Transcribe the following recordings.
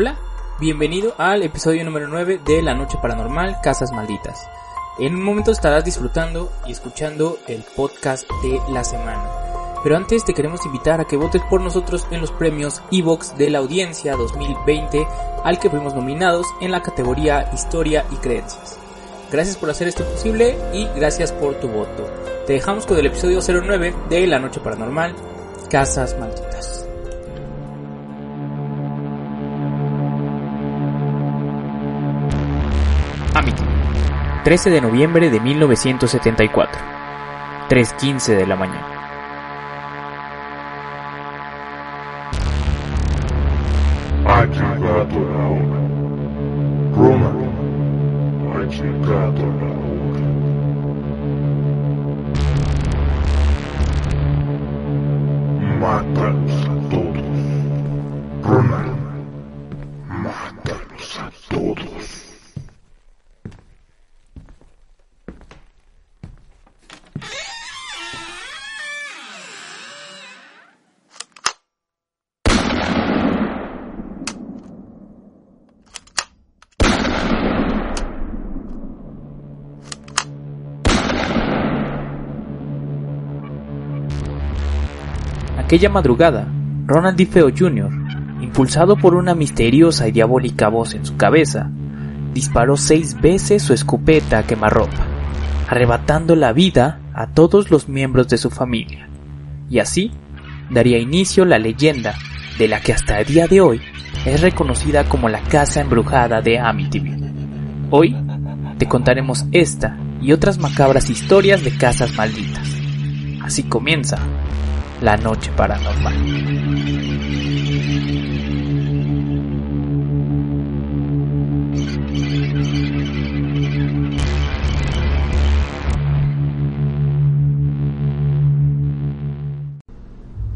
Hola, bienvenido al episodio número 9 de La Noche Paranormal Casas Malditas. En un momento estarás disfrutando y escuchando el podcast de la semana. Pero antes te queremos invitar a que votes por nosotros en los premios Evox de la Audiencia 2020 al que fuimos nominados en la categoría Historia y Creencias. Gracias por hacer esto posible y gracias por tu voto. Te dejamos con el episodio 09 de La Noche Paranormal Casas Malditas. Amity, 13 de noviembre de 1974, 3.15 de la mañana. Ha llegado la hora. Aquella madrugada, Ronald DeFeo Jr., impulsado por una misteriosa y diabólica voz en su cabeza, disparó seis veces su escopeta a quemarropa, arrebatando la vida a todos los miembros de su familia. Y así daría inicio la leyenda de la que hasta el día de hoy es reconocida como la casa embrujada de Amityville. Hoy te contaremos esta y otras macabras historias de casas malditas. Así comienza la noche paranormal.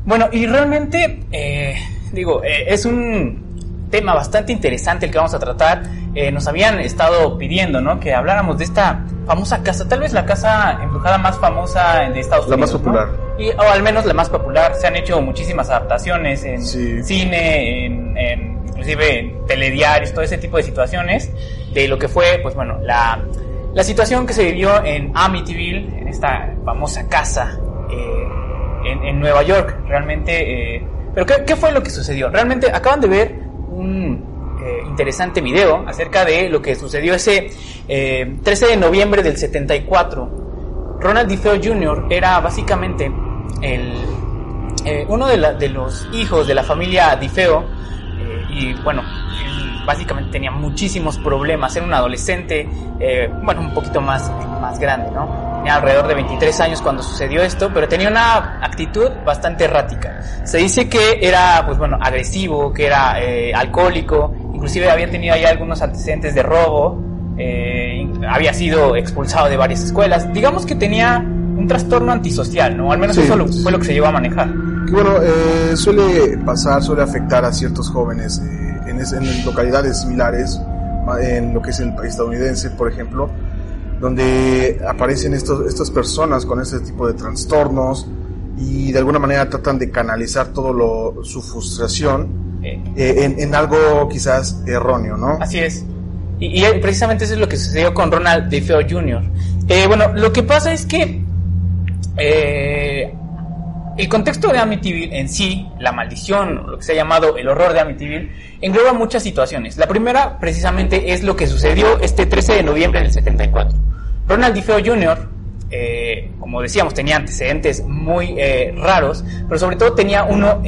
Bueno, y realmente, eh, digo, eh, es un tema bastante interesante el que vamos a tratar. Eh, nos habían estado pidiendo, ¿no? Que habláramos de esta famosa casa, tal vez la casa embrujada más famosa de Estados La Unidos. más ¿no? popular. Y, o al menos la más popular. Se han hecho muchísimas adaptaciones en Sí. cine, en, en- inclusive en telediarios, todo ese tipo de situaciones de lo que fue, pues bueno, la, la situación que se vivió en Amityville, en esta famosa casa eh, en, en Nueva York. Realmente, eh, pero ¿qué, qué fue lo que sucedió? Realmente acaban de ver un interesante video acerca de lo que sucedió ese eh, 13 de noviembre del 74. Ronald DeFeo Jr. era básicamente eh, uno de, los hijos de la familia DeFeo eh, y bueno, él básicamente tenía muchísimos problemas, era un adolescente, eh, bueno, un poquito más, más grande, ¿no? Tenía alrededor de 23 años cuando sucedió esto, pero tenía una actitud bastante errática. Se dice que era, pues bueno, agresivo, que era eh, alcohólico, inclusive había tenido ya algunos antecedentes de robo, eh, había sido expulsado de varias escuelas. Digamos que tenía un trastorno antisocial, ¿no? Al menos Sí. eso lo- fue lo que se llevó a manejar. Bueno, eh, suele pasar, suele afectar a ciertos jóvenes eh, en, es- en localidades similares, en lo que es el país estadounidense, por ejemplo, donde aparecen estos, estas personas con este tipo de trastornos y de alguna manera tratan de canalizar todo lo, su frustración Eh, en, algo quizás erróneo, ¿no? Así es. Y, eh, precisamente eso es lo que sucedió con Ronald DeFeo Jr. Eh, bueno, lo que pasa es que el contexto de Amityville en sí, la maldición, lo que se ha llamado el horror de Amityville, engloba muchas situaciones. La primera, precisamente, es lo que sucedió este 13 de noviembre del 74. Ronald DeFeo Jr., como decíamos, tenía antecedentes muy raros, pero sobre todo tenía uno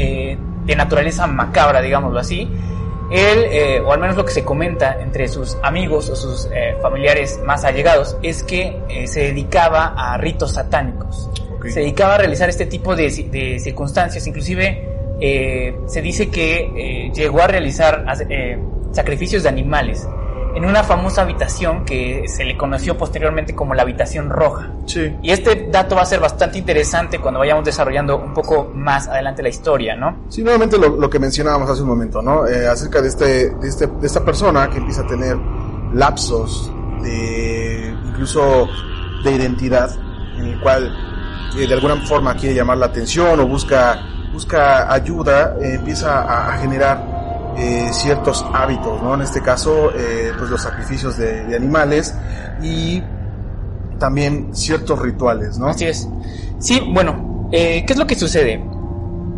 de naturaleza macabra, digámoslo así. Él, eh, o al menos lo que se comenta entre sus amigos o sus eh, familiares más allegados, es que eh, se dedicaba a ritos satánicos. Se dedicaba a realizar este tipo de, de circunstancias, inclusive se dice que llegó a realizar sacrificios de animales en una famosa habitación que se le conoció posteriormente como la habitación roja. Sí. Y este dato va a ser bastante interesante cuando vayamos desarrollando un poco más adelante la historia, ¿no? Sí, nuevamente lo, lo que mencionábamos hace un momento, ¿no? Eh, acerca de, este, de, este, de esta persona que empieza a tener lapsos de incluso de identidad, en el cual eh, de alguna forma quiere llamar la atención o busca, busca ayuda, eh, empieza a, a generar eh, ciertos hábitos, ¿no? En este caso, eh, pues los sacrificios de, de animales y también ciertos rituales, ¿no? Así es. Sí, bueno, eh, ¿qué es lo que sucede?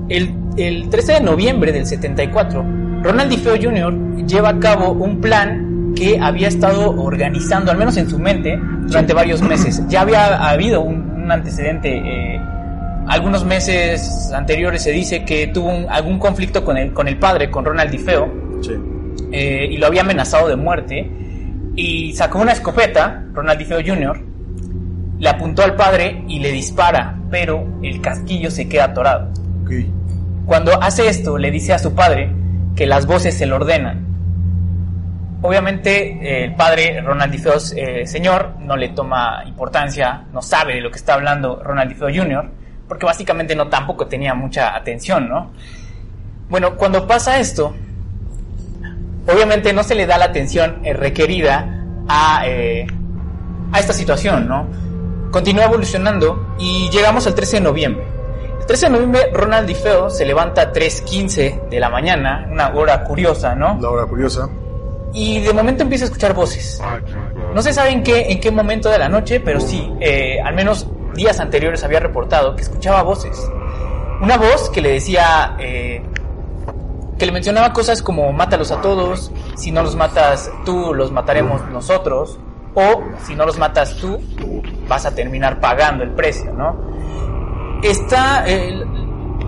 El, el 13 de noviembre del 74, Ronald DeFeo Jr. lleva a cabo un plan que había estado organizando, al menos en su mente, durante varios meses. Ya había habido un, un antecedente. Eh, algunos meses anteriores se dice que tuvo un- algún conflicto con el, con el padre, con Ronald DeFeo, Sí. eh, y lo había amenazado de muerte. Y sacó una escopeta, Ronald DeFeo Jr., le apuntó al padre y le dispara, pero el casquillo se queda atorado. Cuando hace esto, le dice a su padre que las voces se lo ordenan. Obviamente, eh, el padre, Ronald DeFeo eh, señor, no le toma importancia, no sabe de lo que está hablando Ronald DeFeo Jr., porque básicamente no tampoco tenía mucha atención, ¿no? Bueno, cuando pasa esto, obviamente no se le da la atención eh, requerida a, eh, a esta situación, ¿no? Continúa evolucionando y llegamos al 13 de noviembre. El 13 de noviembre Ronald DeFeo se levanta a 3.15 de la mañana, una hora curiosa, ¿no? La hora curiosa. Y de momento empieza a escuchar voces. No se sabe en qué, en qué momento de la noche, pero sí, eh, al menos días anteriores había reportado que escuchaba voces. Una voz que le decía, eh, que le mencionaba cosas como mátalos a todos, si no los matas tú, los mataremos nosotros, o si no los matas tú, vas a terminar pagando el precio, ¿no? Está,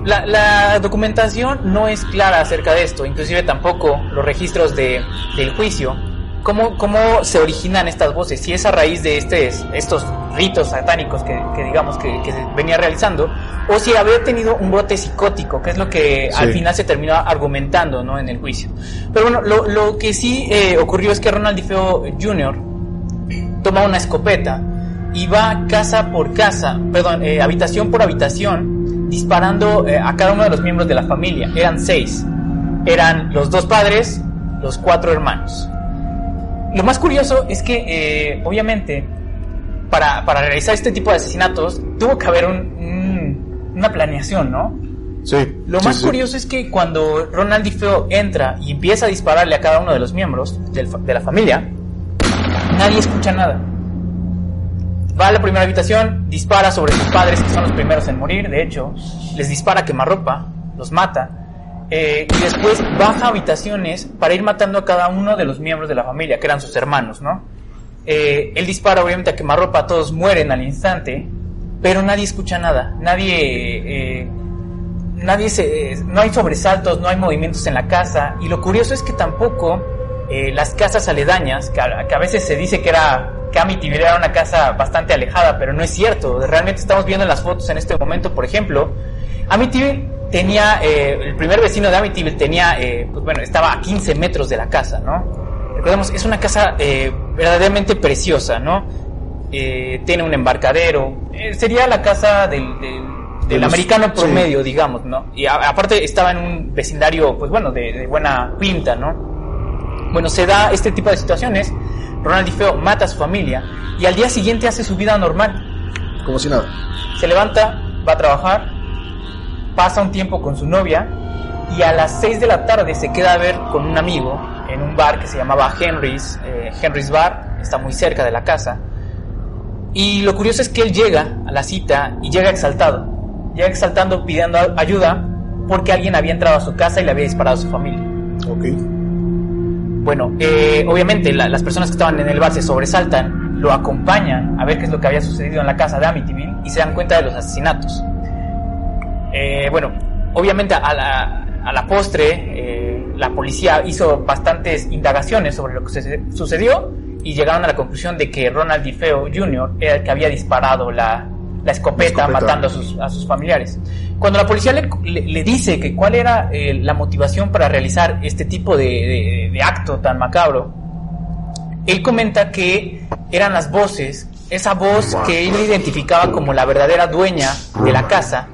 la, la documentación no es clara acerca de esto, inclusive tampoco los registros de, del juicio. ¿Cómo, ¿Cómo se originan estas voces? Si es a raíz de este, estos ritos satánicos que, que digamos que, que se venía realizando, o si había tenido un brote psicótico, que es lo que Sí. al final se terminó argumentando ¿no? en el juicio. Pero bueno, lo, lo que sí eh, ocurrió es que Ronald DeFeo Jr. toma una escopeta y va casa por casa, perdón, eh, habitación por habitación, disparando eh, a cada uno de los miembros de la familia. Eran seis. Eran los dos padres, los cuatro hermanos. Lo más curioso es que, eh, obviamente, para, para realizar este tipo de asesinatos, tuvo que haber un- un- una planeación, ¿no? Sí. Lo sí, más sí. curioso es que cuando Ronald DeFeo entra y empieza a dispararle a cada uno de los miembros del de la familia, nadie escucha nada. Va a la primera habitación, dispara sobre sus padres, que son los primeros en morir, de hecho, les dispara quemarropa, los mata, eh, y después baja habitaciones para ir matando a cada uno de los miembros de la familia, que eran sus hermanos, ¿no? Eh, él dispara obviamente a quemarropa, todos mueren al instante, pero nadie escucha nada, nadie... eh, nadie se, no hay sobresaltos, no hay movimientos en la casa y lo curioso es que tampoco eh, las casas aledañas, que a, veces se dice que era que Amityville era una casa bastante alejada, pero no es cierto. Realmente estamos viendo en las fotos en este momento, por ejemplo, Amityville tenía, eh, el primer vecino de Amityville tenía, eh, pues bueno, estaba a 15 metros de la casa, ¿no? Recordemos, es una casa eh, verdaderamente preciosa, ¿no? Eh, tiene un embarcadero, eh, sería la casa del, del, del De los- americano sí. promedio, digamos, ¿no? Y a- aparte estaba en un vecindario, pues bueno, de, de buena pinta, ¿no? Bueno, se da este tipo de situaciones, Ronald DeFeo mata a su familia y al día siguiente hace su vida normal. Como si nada. Se levanta, va a trabajar, pasa un tiempo con su novia y a las 6 de la tarde se queda a ver con un amigo en un bar que se llamaba Henry's, eh, Henry's Bar, está muy cerca de la casa. Y lo curioso es que él llega a la cita y llega exaltado. Llega exaltando pidiendo ayuda porque alguien había entrado a su casa y le había disparado a su familia. Ok. Bueno, eh, obviamente la- las personas que estaban en el bar se sobresaltan, lo acompañan a ver qué es lo que había sucedido en la casa de Amityville y se dan cuenta de los asesinatos. Eh, bueno, obviamente a la, a la postre eh, la policía hizo bastantes indagaciones sobre lo que se- sucedió y llegaron a la conclusión de que Ronald DeFeo Jr. era el que había disparado la, la escopeta, escopeta. matando a sus, a sus familiares. Cuando la policía le, le- le dice que cuál era eh, la motivación para realizar este tipo de, de- de acto tan macabro, él comenta que eran las voces, esa voz que él identificaba como la verdadera dueña de la casa,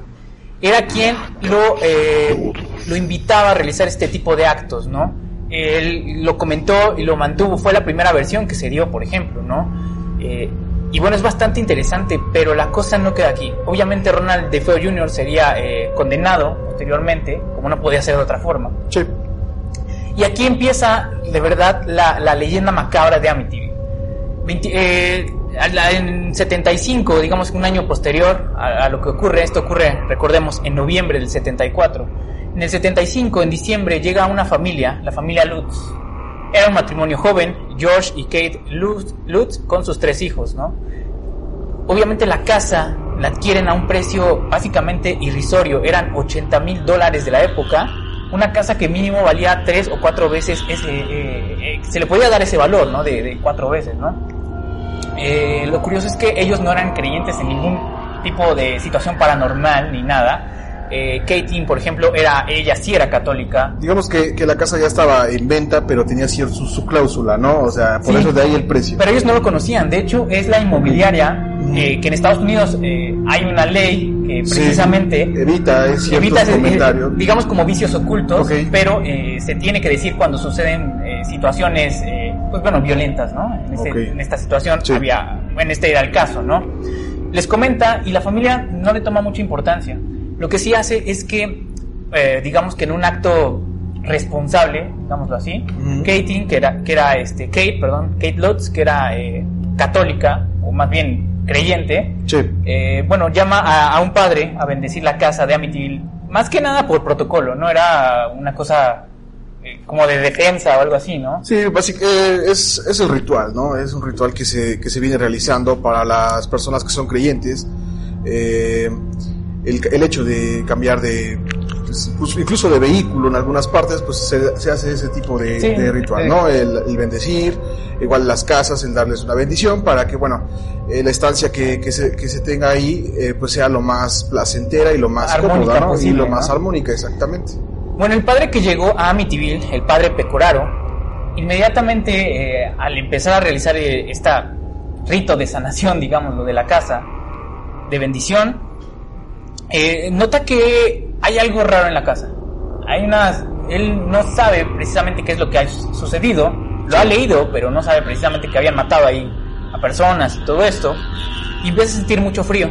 era quien lo, eh, lo invitaba a realizar este tipo de actos, ¿no? Él lo comentó y lo mantuvo, fue la primera versión que se dio, por ejemplo, ¿no? Eh, y bueno, es bastante interesante, pero la cosa no queda aquí. Obviamente Ronald DeFeo Jr. sería eh, condenado posteriormente, como no podía ser de otra forma. Sí. Y aquí empieza, de verdad, la, la leyenda macabra de Amityville. 20 eh, en 75, digamos un año posterior a, lo que ocurre, esto ocurre, recordemos, en noviembre del 74. En el 75, en diciembre, llega una familia, la familia Lutz. Era un matrimonio joven, George y Kate Lutz, Lutz con sus tres hijos, ¿no? Obviamente la casa la adquieren a un precio básicamente irrisorio, eran 80 mil dólares de la época, una casa que mínimo valía tres o cuatro veces ese, eh, eh, se le podía dar ese valor, ¿no? De cuatro veces, ¿no? Eh, lo curioso es que ellos no eran creyentes en ningún tipo de situación paranormal ni nada. Eh, Katie, por ejemplo, era ella sí era católica, Digamos que, que la casa ya estaba en venta, pero tenía cierto su, su cláusula, ¿no? O sea, por Sí. eso de ahí el precio. Pero ellos no lo conocían. De hecho, es la inmobiliaria eh, que en Estados Unidos eh, hay una ley que Sí, precisamente evita eh, ciertos evita ese- comentarios. eh, digamos como vicios ocultos, pero eh, se tiene que decir cuando suceden eh, situaciones, eh, pues bueno, violentas, ¿no? En, este- en esta situación Sí. había, en este era el caso, ¿no? Les comenta y la familia no le toma mucha importancia. Lo que sí hace es que, eh, digamos que en un acto responsable, digámoslo así. Katie, que era, que era este, Kate, perdón, Kate Lutz, que era eh, católica, o más bien creyente, Sí. eh, bueno, llama a, a un padre a bendecir la casa de Amityville, más que nada por protocolo, no era una cosa como de defensa o algo así, ¿no? Sí, básicamente es, es el ritual, ¿no? Es un ritual que se, que se viene realizando para las personas que son creyentes. Eh, el, el hecho de cambiar de, pues, incluso de vehículo en algunas partes, pues se, se hace ese tipo de, Sí, de ritual. ¿no? El, el bendecir, igual las casas, el darles una bendición para que, bueno, eh, la estancia que, que, se, que se tenga ahí, eh, pues sea lo más placentera y lo más Armónica cómoda, ¿no? y lo más ¿no? armónica, exactamente. Bueno, el padre que llegó a Amityville, el padre Pecoraro, inmediatamente eh, al empezar a realizar eh, esta rito de sanación, digámoslo, de la casa, de bendición, eh, nota que hay algo raro en la casa. Hay unas, él no sabe precisamente qué es lo que ha sucedido, lo ha leído, pero no sabe precisamente que habían matado ahí a personas y todo esto, y empieza a sentir mucho frío,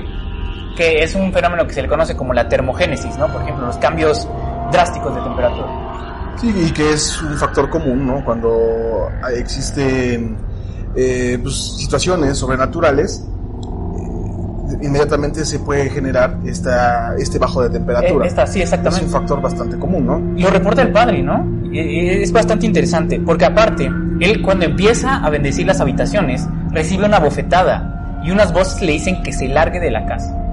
que es un fenómeno que se le conoce como la termogénesis, ¿no? Por ejemplo, los cambios drásticos de temperatura. Sí, y que es un factor común, ¿no? Cuando existen eh, pues, situaciones sobrenaturales, eh, inmediatamente se puede generar esta, este bajo de temperatura. Eh, esta, sí, es exactamente. un factor bastante común, ¿no? Lo reporta el padre, ¿no? Es bastante interesante, porque aparte, él cuando empieza a bendecir las habitaciones, recibe una bofetada y unas voces le dicen que se largue de la casa.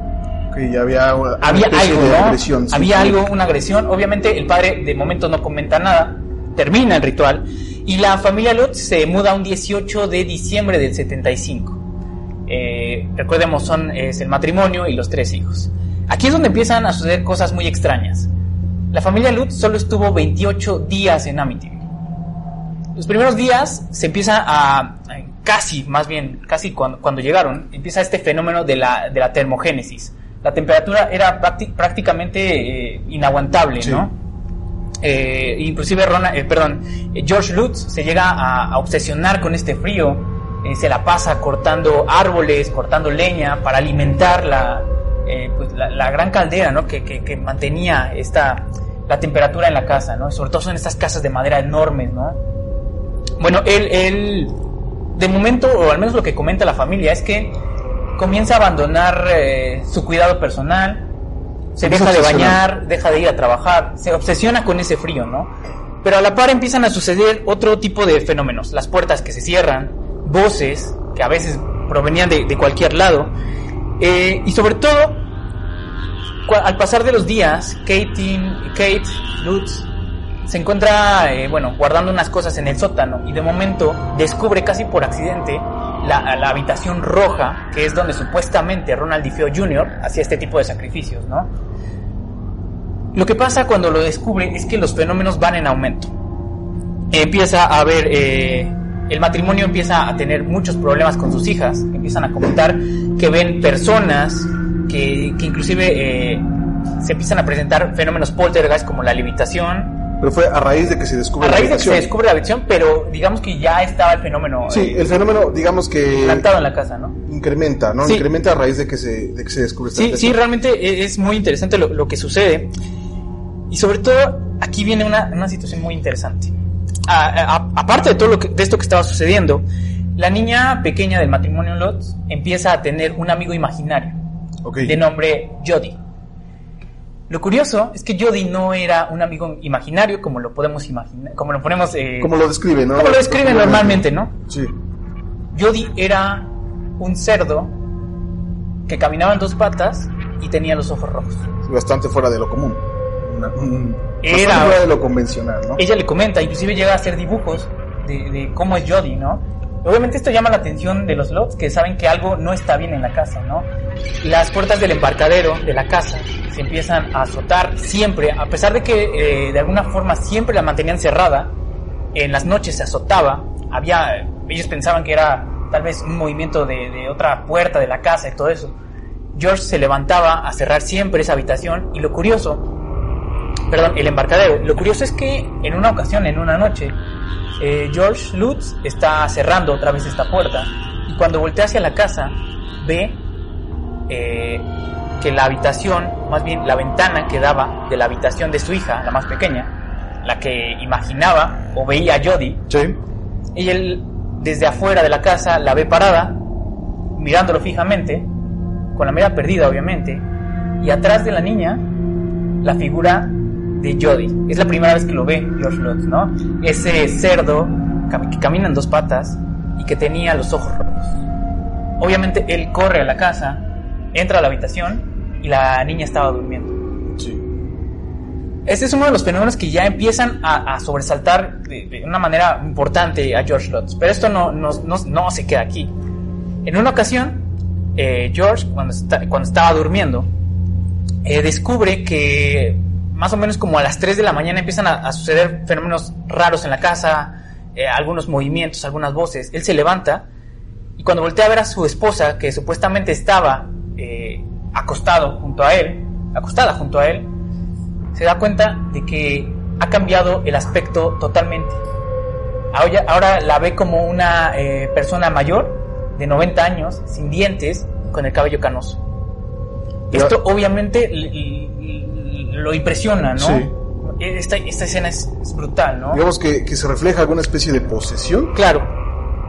Que ya había una Había algo, de ¿no? agresión, Había algo, una agresión. Obviamente el padre de momento no comenta nada, termina el ritual y la familia Lutz se muda un 18 de diciembre del 75. Eh, recordemos, son, es el matrimonio y los tres hijos. Aquí es donde empiezan a suceder cosas muy extrañas. La familia Lutz solo estuvo 28 días en Amityville. Los primeros días se empieza a, casi, más bien, casi cuando, cuando llegaron, empieza este fenómeno de la, de la termogénesis. La temperatura era prácti- prácticamente eh, inaguantable, Sí. ¿no? Eh, inclusive Rona- eh, perdón, George Lutz se llega a, a obsesionar con este frío, eh, se la pasa cortando árboles, cortando leña para alimentar la, pues, la, la gran caldera ¿no? que, que- que mantenía esta, la temperatura en la casa, ¿no? sobre todo son estas casas de madera enormes. ¿no? Bueno, él, él, de momento, o al menos lo que comenta la familia, es que comienza a abandonar eh, su cuidado personal, se deja de bañar, deja de ir a trabajar, se obsesiona con ese frío, ¿no? Pero a la par empiezan a suceder otro tipo de fenómenos, las puertas que se cierran, voces que a veces provenían de, de cualquier lado, eh, y sobre todo, al pasar de los días, Kate, Kate Lutz se encuentra, eh, bueno, guardando unas cosas en el sótano y de momento descubre casi por accidente la, la habitación roja, que es donde supuestamente Ronald DeFeo Jr. hacía este tipo de sacrificios, ¿no? Lo que pasa cuando lo descubre es que los fenómenos van en aumento. Empieza a haber, eh, el matrimonio empieza a tener muchos problemas con sus hijas, empiezan a comentar que ven personas que, que inclusive eh, se empiezan a presentar fenómenos poltergeist como la levitación, Pero fue a raíz de que se descubre a la raíz de que se descubre la habitación, pero digamos que ya estaba el fenómeno Sí, eh, el fenómeno, digamos que plantado en la casa, ¿no? incrementa, ¿no? Sí. Incrementa a raíz de que se, de que se descubre esta Sí, sí, realmente e- es muy interesante lo, lo que sucede. Y sobre todo, aquí viene una, una situación muy interesante. A- a- aparte de todo lo que, de esto que estaba sucediendo, la niña pequeña del matrimonio Lutz empieza a tener un amigo imaginario Ok. de nombre Jody. Lo curioso es que Jody no era un amigo imaginario como lo podemos imaginar, como lo ponemos, eh, Como lo describe, ¿no? como lo describen normalmente, ¿no? Sí. Jody era un cerdo que caminaba en dos patas y tenía los ojos rojos. Bastante fuera de lo común. Una- un- Era- fuera de lo convencional, ¿no? Ella le comenta, inclusive llega a hacer dibujos de, de cómo es Jody, ¿no? Obviamente esto llama la atención de los Lots que saben que algo no está bien en la casa, ¿no? Las puertas del embarcadero de la casa se empiezan a azotar siempre, a pesar de que eh, de alguna forma siempre la mantenían cerrada, en las noches se azotaba, había, ellos pensaban que era tal vez un movimiento de otra puerta de la casa y todo eso. George se levantaba a cerrar siempre esa habitación y lo curioso perdón, el embarcadero. Lo curioso es que en una ocasión, en una noche, eh, George Lutz está cerrando otra vez esta puerta y cuando voltea hacia la casa ve eh, que la habitación, más bien la ventana que daba de la habitación de su hija, la más pequeña, la que imaginaba o veía a Jody, Sí. y él desde afuera de la casa la ve parada, mirándolo fijamente, con la mirada perdida obviamente, y atrás de la niña la figura de Jody. Es la primera vez que lo ve George Lutz, ¿no? Ese cerdo que camina en dos patas y que tenía los ojos rojos. Obviamente él corre a la casa, entra a la habitación y la niña estaba durmiendo. Sí. Este es uno de los fenómenos que ya empiezan a, a sobresaltar de, de una manera importante a George Lutz. Pero esto no, no, no, no se queda aquí. En una ocasión, eh, George, cuando, está- cuando estaba durmiendo, eh, descubre que más o menos como a las 3 de la mañana empiezan a, a suceder fenómenos raros en la casa, eh, algunos movimientos, algunas voces. Él se levanta y cuando voltea a ver a su esposa, que supuestamente estaba eh, acostado junto a él, acostada junto a él, se da cuenta de que ha cambiado el aspecto totalmente. Ahora, ahora la ve como una eh, persona mayor, de 90 años, sin dientes, con el cabello canoso. Esto obviamente lo impresiona, ¿no? Sí. Esta, esta escena es, es brutal, ¿no? Digamos que, que se refleja alguna especie de posesión Claro,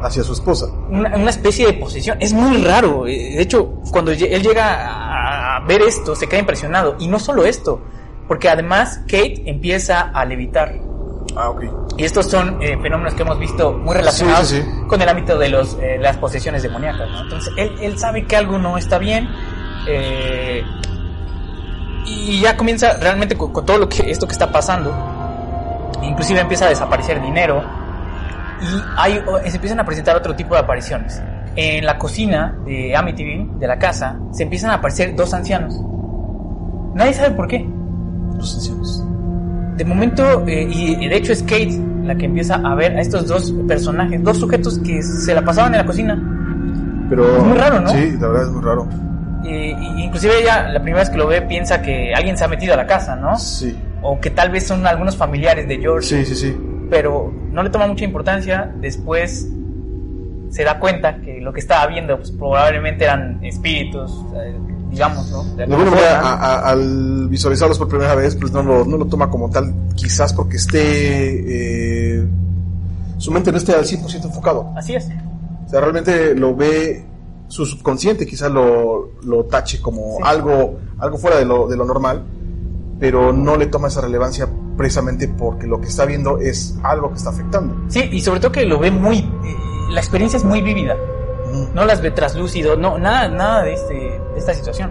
hacia su esposa. una, una especie de posesión. Es muy raro. eh, De hecho, cuando él llega a ver esto, se queda impresionado. Y no solo esto, porque además Kate empieza a levitar. Ah, ok. Y estos son eh, fenómenos que hemos visto muy relacionados Sí, sí, sí. con el ámbito de los, eh, las posesiones demoníacas. ¿no? Entonces, él, él sabe que algo no está bien. eh, y ya comienza realmente con, con todo lo que esto que está pasando. Inclusive empieza a desaparecer dinero. Y hay, se empiezan a presentar otro tipo de apariciones. En la cocina de Amityville, de la casa, se empiezan a aparecer dos ancianos. Nadie sabe por qué. Los ancianos. De momento, eh, y de hecho es Kate la que empieza a ver a estos dos personajes, dos sujetos que se la pasaban en la cocina. Pero, Es muy raro, ¿no? Sí, la verdad es muy raro. Eh, inclusive ella, la primera vez que lo ve, piensa que alguien se ha metido a la casa, ¿no? Sí. O que tal vez son algunos familiares de George, Sí, sí, sí. pero no le toma mucha importancia. Después se da cuenta que lo que estaba viendo pues, probablemente eran espíritus, digamos, ¿no? De De alguna alguna manera, forma. a- a- al visualizarlos por primera vez, pues no lo, no lo toma como tal, quizás porque esté. eh, su mente no esté al 100% enfocado. Así es. O sea, realmente lo ve. Su subconsciente quizás lo, lo tache como Sí. algo, algo fuera de lo, de lo normal, pero no le toma esa relevancia precisamente porque lo que está viendo es algo que está afectando. Sí, y sobre todo que lo ve muy... eh, la experiencia es muy vívida. No las ve traslúcido, no, nada, nada de, este, de esta situación.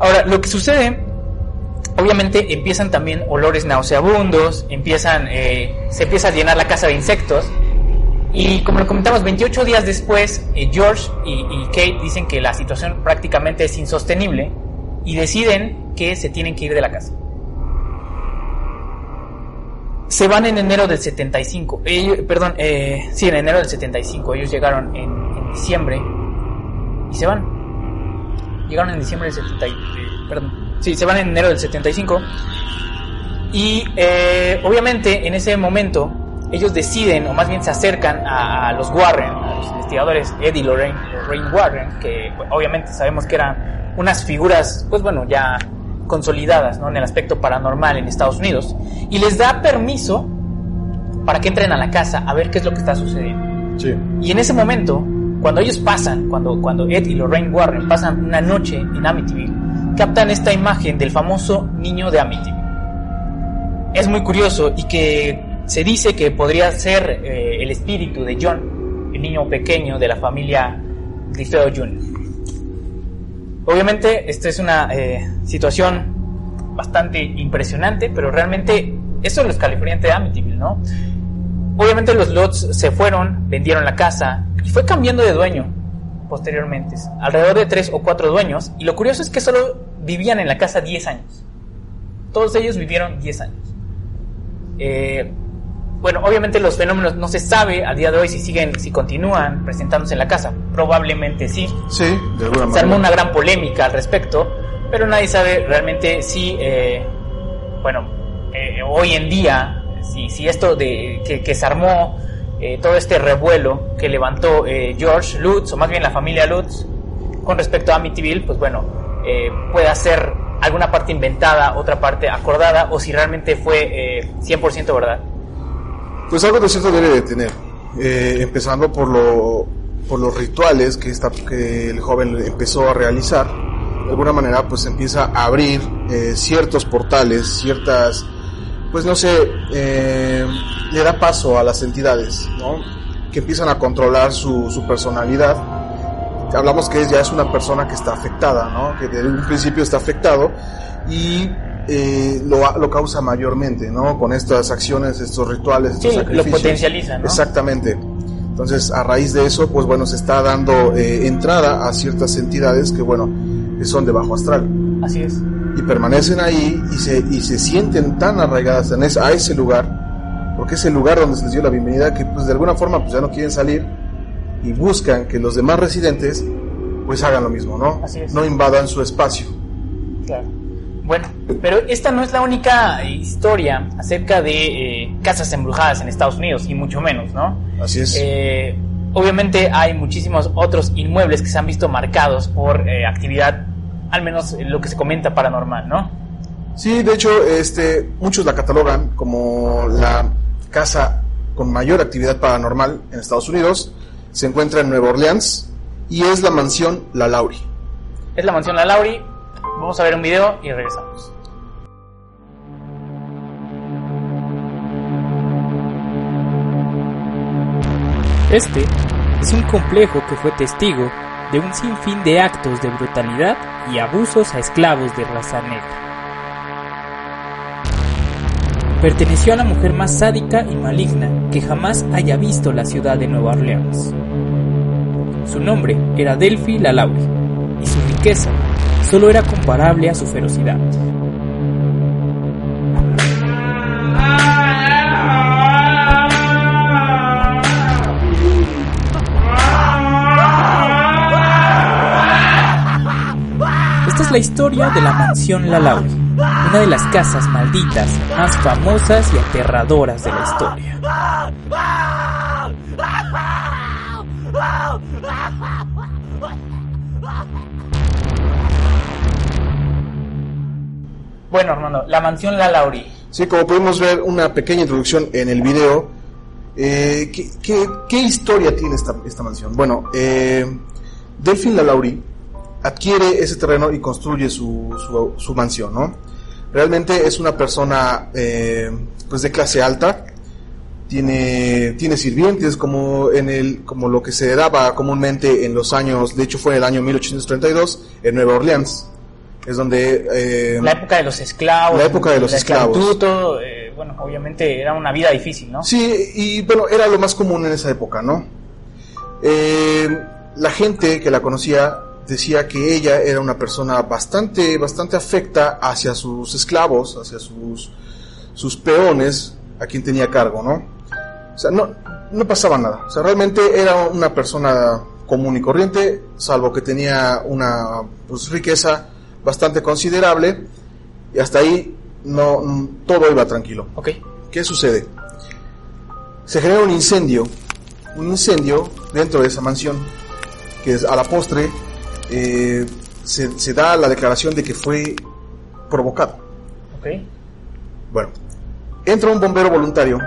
Ahora, lo que sucede, obviamente empiezan también olores nauseabundos, empiezan, eh, se empieza a llenar la casa de insectos, Y como lo comentamos, 28 días después, eh, George y, Kate dicen que la situación prácticamente es insostenible y deciden que se tienen que ir de la casa. Se van en enero del 75. Ellos, perdón, eh, sí, en enero del 75. Ellos llegaron en, diciembre y se van. Llegaron en diciembre del 70. y- eh, perdón. Sí, se van en enero del 75. Y eh, obviamente en ese momento ellos deciden, o más bien se acercan a, a los Warren, a los investigadores Ed y Lorraine, Lorraine Warren, que pues, obviamente sabemos que eran unas figuras, pues bueno, ya consolidadas ¿no? en el aspecto paranormal en Estados Unidos, y les da permiso para que entren a la casa a ver qué es lo que está sucediendo. Sí. Y en ese momento, cuando ellos pasan, cuando, cuando Ed y Lorraine Warren pasan una noche en Amityville, captan esta imagen del famoso niño de Amityville. Es muy curioso y que se dice que podría ser eh, el espíritu de John, el niño pequeño de la familia Grifeo Jr. Obviamente, esta es una eh, situación bastante impresionante, pero realmente eso es lo escalofriante de Amityville, ¿no? Obviamente los lots se fueron, vendieron la casa y fue cambiando de dueño posteriormente. Alrededor de tres o cuatro dueños. Y lo curioso es que solo vivían en la casa 10 años. Todos ellos vivieron 10 años. Eh, bueno, obviamente los fenómenos no se sabe al día de hoy si siguen, si continúan presentándose en la casa. Probablemente sí. Sí, de alguna Se armó manera. una gran polémica al respecto, pero nadie sabe realmente si, eh, bueno, eh, hoy en día, si, si esto de que, que se armó eh, todo este revuelo que levantó eh, George Lutz, o más bien la familia Lutz, con respecto a Amityville, pues bueno, eh, puede ser alguna parte inventada, otra parte acordada, o si realmente fue eh, 100% verdad. Pues algo de cierto debe de tener. Eh, empezando por, lo, por los rituales que, esta, que el joven empezó a realizar. De alguna manera, pues empieza a abrir eh, ciertos portales, ciertas, pues no sé, eh, le da paso a las entidades, ¿no? Que empiezan a controlar su, su personalidad. Hablamos que ya es una persona que está afectada, ¿no? Que desde un principio está afectado y eh, lo, lo causa mayormente, ¿no? Con estas acciones, estos rituales, estos Sí, lo sacrificios. potencializa, ¿no? Exactamente. Entonces, a raíz de eso, pues bueno, se está dando eh, entrada a ciertas entidades que, bueno, son de bajo astral Así es. y permanecen ahí y se, y se sienten tan arraigadas en ese- a ese lugar, porque es el lugar donde se les dio la bienvenida, que pues de alguna forma pues ya no quieren salir y buscan que los demás residentes pues hagan lo mismo, ¿no? Así es. No invadan su espacio. Claro. Bueno, pero esta no es la única eh, historia acerca de eh, casas embrujadas en Estados Unidos, y mucho menos, ¿no? Así es. Eh, obviamente hay muchísimos otros inmuebles que se han visto marcados por eh, actividad, al menos lo que se comenta paranormal, ¿no? Sí, de hecho, este, muchos la catalogan como la casa con mayor actividad paranormal en Estados Unidos. Se encuentra en Nueva Orleans y es la mansión La Laurie. Es la mansión La Lauri. Vamos a ver un video y regresamos. Este es un complejo que fue testigo de un sinfín de actos de brutalidad y abusos a esclavos de raza negra. Perteneció a la mujer más sádica y maligna que jamás haya visto la ciudad de Nueva Orleans. Su nombre era Delphi Lalauri y su riqueza solo era comparable a su ferocidad. Esta es la historia de la mansión Lalauri, una de las casas malditas más famosas y aterradoras de la historia. Bueno, Armando, la mansión La Lauri. Sí, como pudimos ver una pequeña introducción en el video, eh, ¿qué, historia tiene esta, esta mansión? Bueno, eh, Delfín Lalauri adquiere ese terreno y construye su, su, su mansión, ¿no? Realmente es una persona eh, pues de clase alta, tiene, tiene sirvientes como en el, como lo que se daba comúnmente en los años, de hecho fue en el año 1832 en Nueva Orleans, es donde eh, La época de los esclavos. La época de los esclavos. todo, eh, bueno, obviamente era una vida difícil, ¿no? Sí, y bueno, era lo más común en esa época, ¿no? Eh, la gente que la conocía decía que ella era una persona bastante, bastante afecta hacia sus esclavos, hacia sus, sus peones, a quien tenía cargo, ¿no? O sea, no, no pasaba nada. O sea, realmente era una persona común y corriente, salvo que tenía una pues, riqueza bastante considerable y hasta ahí no todo iba tranquilo. Ok. ¿Qué sucede? Se genera un incendio, un incendio dentro de esa mansión, que a la postre eh, se, se da la declaración de que fue provocado. Ok. Bueno, entra un bombero voluntario,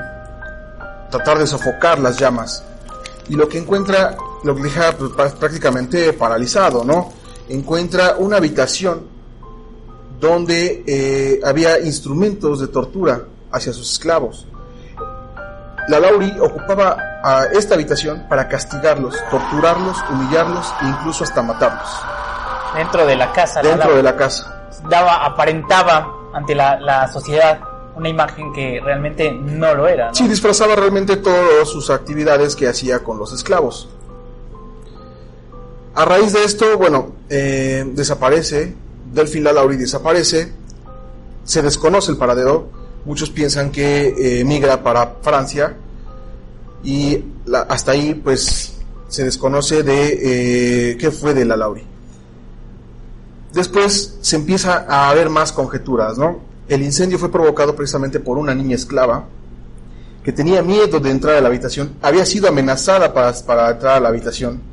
tratar de sofocar las llamas, y lo que encuentra, lo que deja pues, prá- prácticamente paralizado, ¿no? Encuentra una habitación donde eh, había instrumentos de tortura hacia sus esclavos. La Lauri ocupaba a esta habitación para castigarlos, torturarlos, humillarlos e incluso hasta matarlos Dentro de la casa, dentro de la casa. daba, aparentaba ante la, la sociedad una imagen que realmente no lo era, ¿no? Sí, disfrazaba realmente todas sus actividades que hacía con los esclavos. A raíz de esto, bueno, eh, desaparece, Delfín Lalauri desaparece, se desconoce el paradero, muchos piensan que eh, emigra para Francia y hasta ahí pues se desconoce de eh, qué fue de Lalauri. Después se empieza a haber más conjeturas, ¿no? El incendio fue provocado precisamente por una niña esclava que tenía miedo de entrar a la habitación, había sido amenazada para, para entrar a la habitación,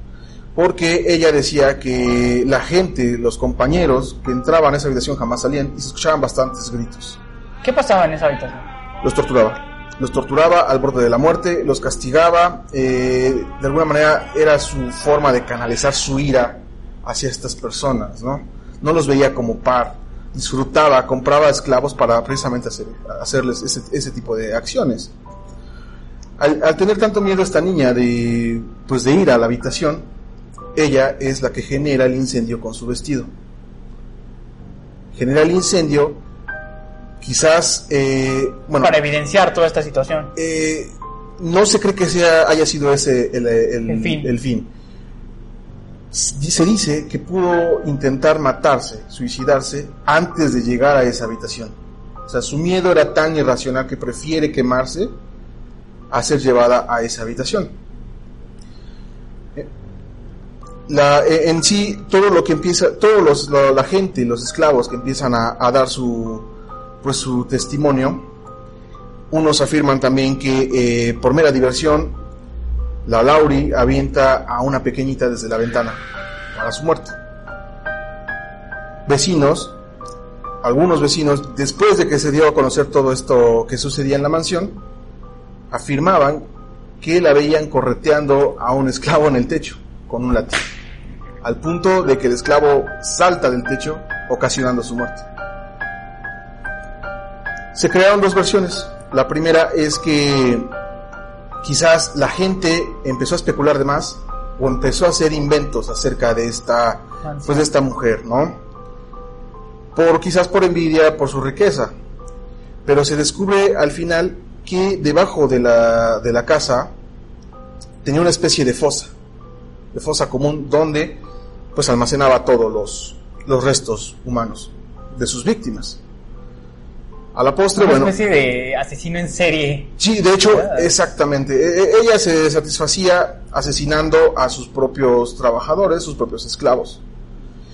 porque ella decía que la gente, los compañeros que entraban a esa habitación jamás salían y se escuchaban bastantes gritos. ¿Qué pasaba en esa habitación? Los torturaba, los torturaba al borde de la muerte, los castigaba, eh, de alguna manera era su forma de canalizar su ira hacia estas personas, ¿no? No los veía como par, disfrutaba, compraba esclavos para precisamente hacer, hacerles ese, ese tipo de acciones. Al, al tener tanto miedo esta niña de, pues de ir a la habitación, ella es la que genera el incendio con su vestido. Genera el incendio, quizás, eh, bueno, Para evidenciar toda esta situación. eh, no se cree que sea, haya sido ese el, el- El fin. el fin. Se dice que pudo intentar matarse, suicidarse, antes de llegar a esa habitación. O sea, su miedo era tan irracional que prefiere quemarse a ser llevada a esa habitación. Eh, La, eh, en sí, todo lo que empieza, todos los, lo- la gente, los esclavos que empiezan a, dar su, pues su testimonio, unos afirman también que eh, por mera diversión, la Lauri avienta a una pequeñita desde la ventana para su muerte. Vecinos, algunos vecinos, después de que se dio a conocer todo esto que sucedía en la mansión, afirmaban que la veían correteando a un esclavo en el techo con un látigo, al punto de que el esclavo salta del techo ocasionando su muerte. Se crearon dos versiones. La primera es que quizás la gente empezó a especular de más o empezó a hacer inventos acerca de esta, pues de esta mujer, ¿no? Por quizás por envidia, por su riqueza. Pero se descubre al final que debajo de la, de la casa tenía una especie de fosa, de fosa común donde pues almacenaba todos los, los restos humanos de sus víctimas. A la postre, Una bueno, especie de asesino en serie. Sí, de hecho, exactamente. E- e- Ella se satisfacía asesinando a sus propios trabajadores, sus propios esclavos.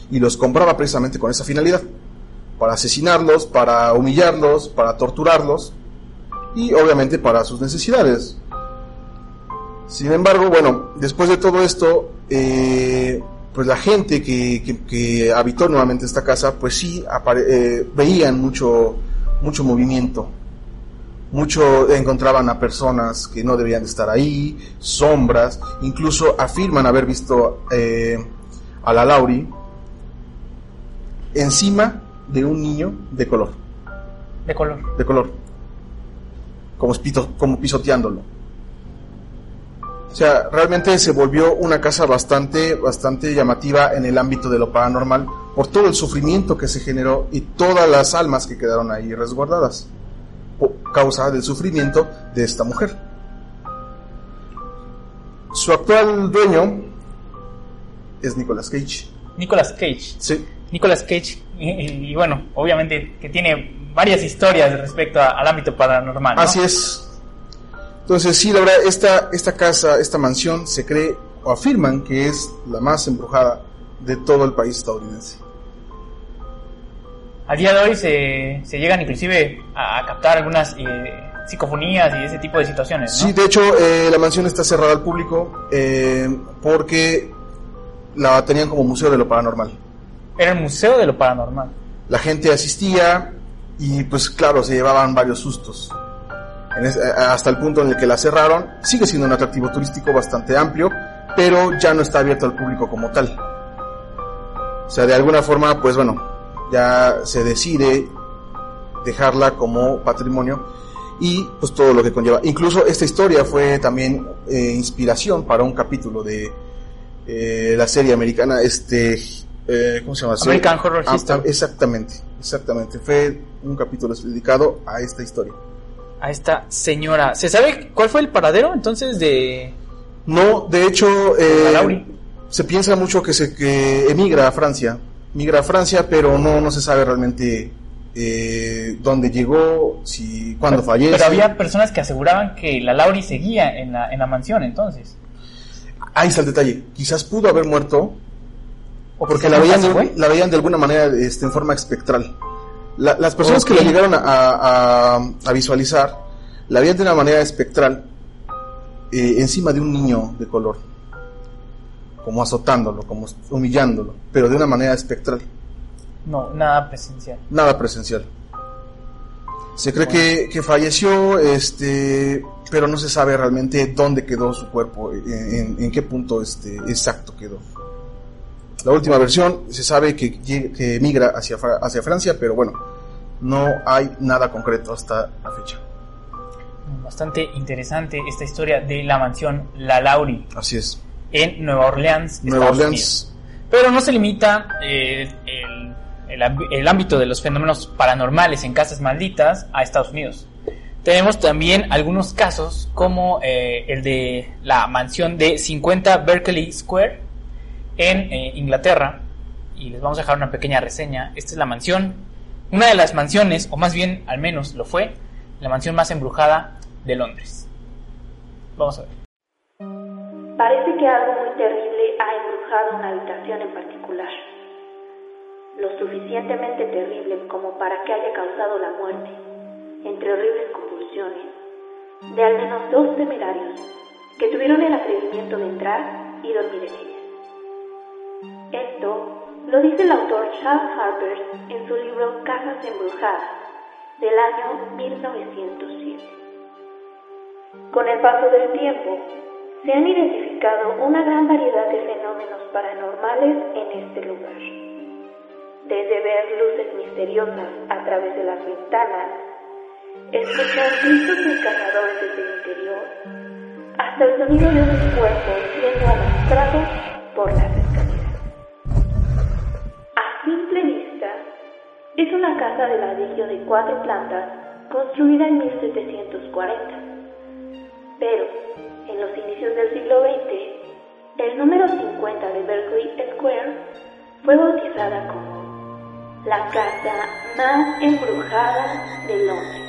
Y los compraba precisamente con esa finalidad. Para asesinarlos, para humillarlos, para torturarlos. Y obviamente para sus necesidades. Sin embargo, bueno, después de todo esto, eh, pues la gente que, que- que habitó nuevamente esta casa, pues sí, apare- eh, veían mucho, mucho movimiento mucho encontraban a personas que no debían de estar ahí, sombras, incluso afirman haber visto eh, a la Lauri encima de un niño de color, De color. de color, como, como pisoteándolo. O sea, realmente se volvió una casa bastante, bastante llamativa en el ámbito de lo paranormal por todo el sufrimiento que se generó y todas las almas que quedaron ahí resguardadas. po- causa del sufrimiento de esta mujer. Su actual dueño es Nicolas Cage. Nicolas Cage. Sí, Nicolas Cage, y, y- y bueno, obviamente que tiene varias historias respecto a- al ámbito paranormal. ¿no? así es. Entonces, sí, la verdad, esta, esta casa, esta mansión, se cree o afirman que es la más embrujada de todo el país estadounidense. A día de hoy se, se llegan inclusive a, a captar algunas eh, psicofonías y ese tipo de situaciones. ¿no? Sí, de hecho, eh, la mansión está cerrada al público eh, porque la tenían como museo de lo paranormal. Era el museo de lo paranormal. La gente asistía y pues claro, se llevaban varios sustos. Es- eh, hasta el punto en el que la cerraron, sigue siendo un atractivo turístico bastante amplio, pero ya no está abierto al público como tal. O sea, de alguna forma, pues bueno, ya se decide dejarla como patrimonio y pues todo lo que conlleva. Incluso esta historia fue también eh, inspiración para un capítulo de eh, la serie americana, este, eh, ¿cómo se llama? American Horror Ah, History. Exactamente, exactamente. Fue un capítulo dedicado a esta historia. A esta señora. ¿Se sabe cuál fue el paradero entonces de No, de hecho, eh, se piensa mucho que se que emigra a Francia, migra a Francia, pero no, no se sabe realmente eh, dónde llegó, si, cuándo fallece. Pero había personas que aseguraban que la Lauri seguía en la, en la mansión entonces. Ahí está el detalle. Quizás pudo haber muerto O porque la veían, de, la veían de alguna manera este, en forma espectral. La- las personas que la llegaron a, a- a visualizar la veían de una manera espectral eh, encima de un niño de color, como azotándolo, como humillándolo, pero de una manera espectral, No, nada presencial. nada presencial. Se cree que, que falleció, este, pero no se sabe realmente dónde quedó su cuerpo, en, en- en qué punto este, exacto quedó. La última versión se sabe que, que migra hacia, Fra- hacia Francia, pero bueno, no hay nada concreto hasta la fecha. Bastante interesante esta historia de la mansión La Lauri Así es. en Nueva Orleans, Nueva Estados Orleans, Unidos. Pero no se limita eh, el, el ámbi- el ámbito de los fenómenos paranormales en casas malditas a Estados Unidos. Tenemos también algunos casos como eh, el de la mansión de 50 Berkeley Square en eh, Inglaterra. Y les vamos a dejar una pequeña reseña. Esta es la mansión, una de las mansiones, o más bien al menos lo fue, la mansión más embrujada de Londres. Vamos a ver. Parece que algo muy terrible ha embrujado una habitación en particular. Lo suficientemente terrible como para que haya causado la muerte, entre horribles convulsiones, de al menos dos temerarios que tuvieron el atrevimiento de entrar y dormir en ella. Esto lo dice el autor Charles Harper en su libro Casas Embrujadas, del año 1907. Con el paso del tiempo, se han identificado una gran variedad de fenómenos paranormales en este lugar. Desde ver luces misteriosas a través de las ventanas, escuchar gritos desgarradores desde el interior, hasta el sonido de un cuerpo siendo arrastrado por las simple vista, es una casa de ladrillo de cuatro plantas construida en 1740. Pero, en los inicios del siglo XX, el número 50 de Berkeley Square fue bautizada como la casa más embrujada de Londres.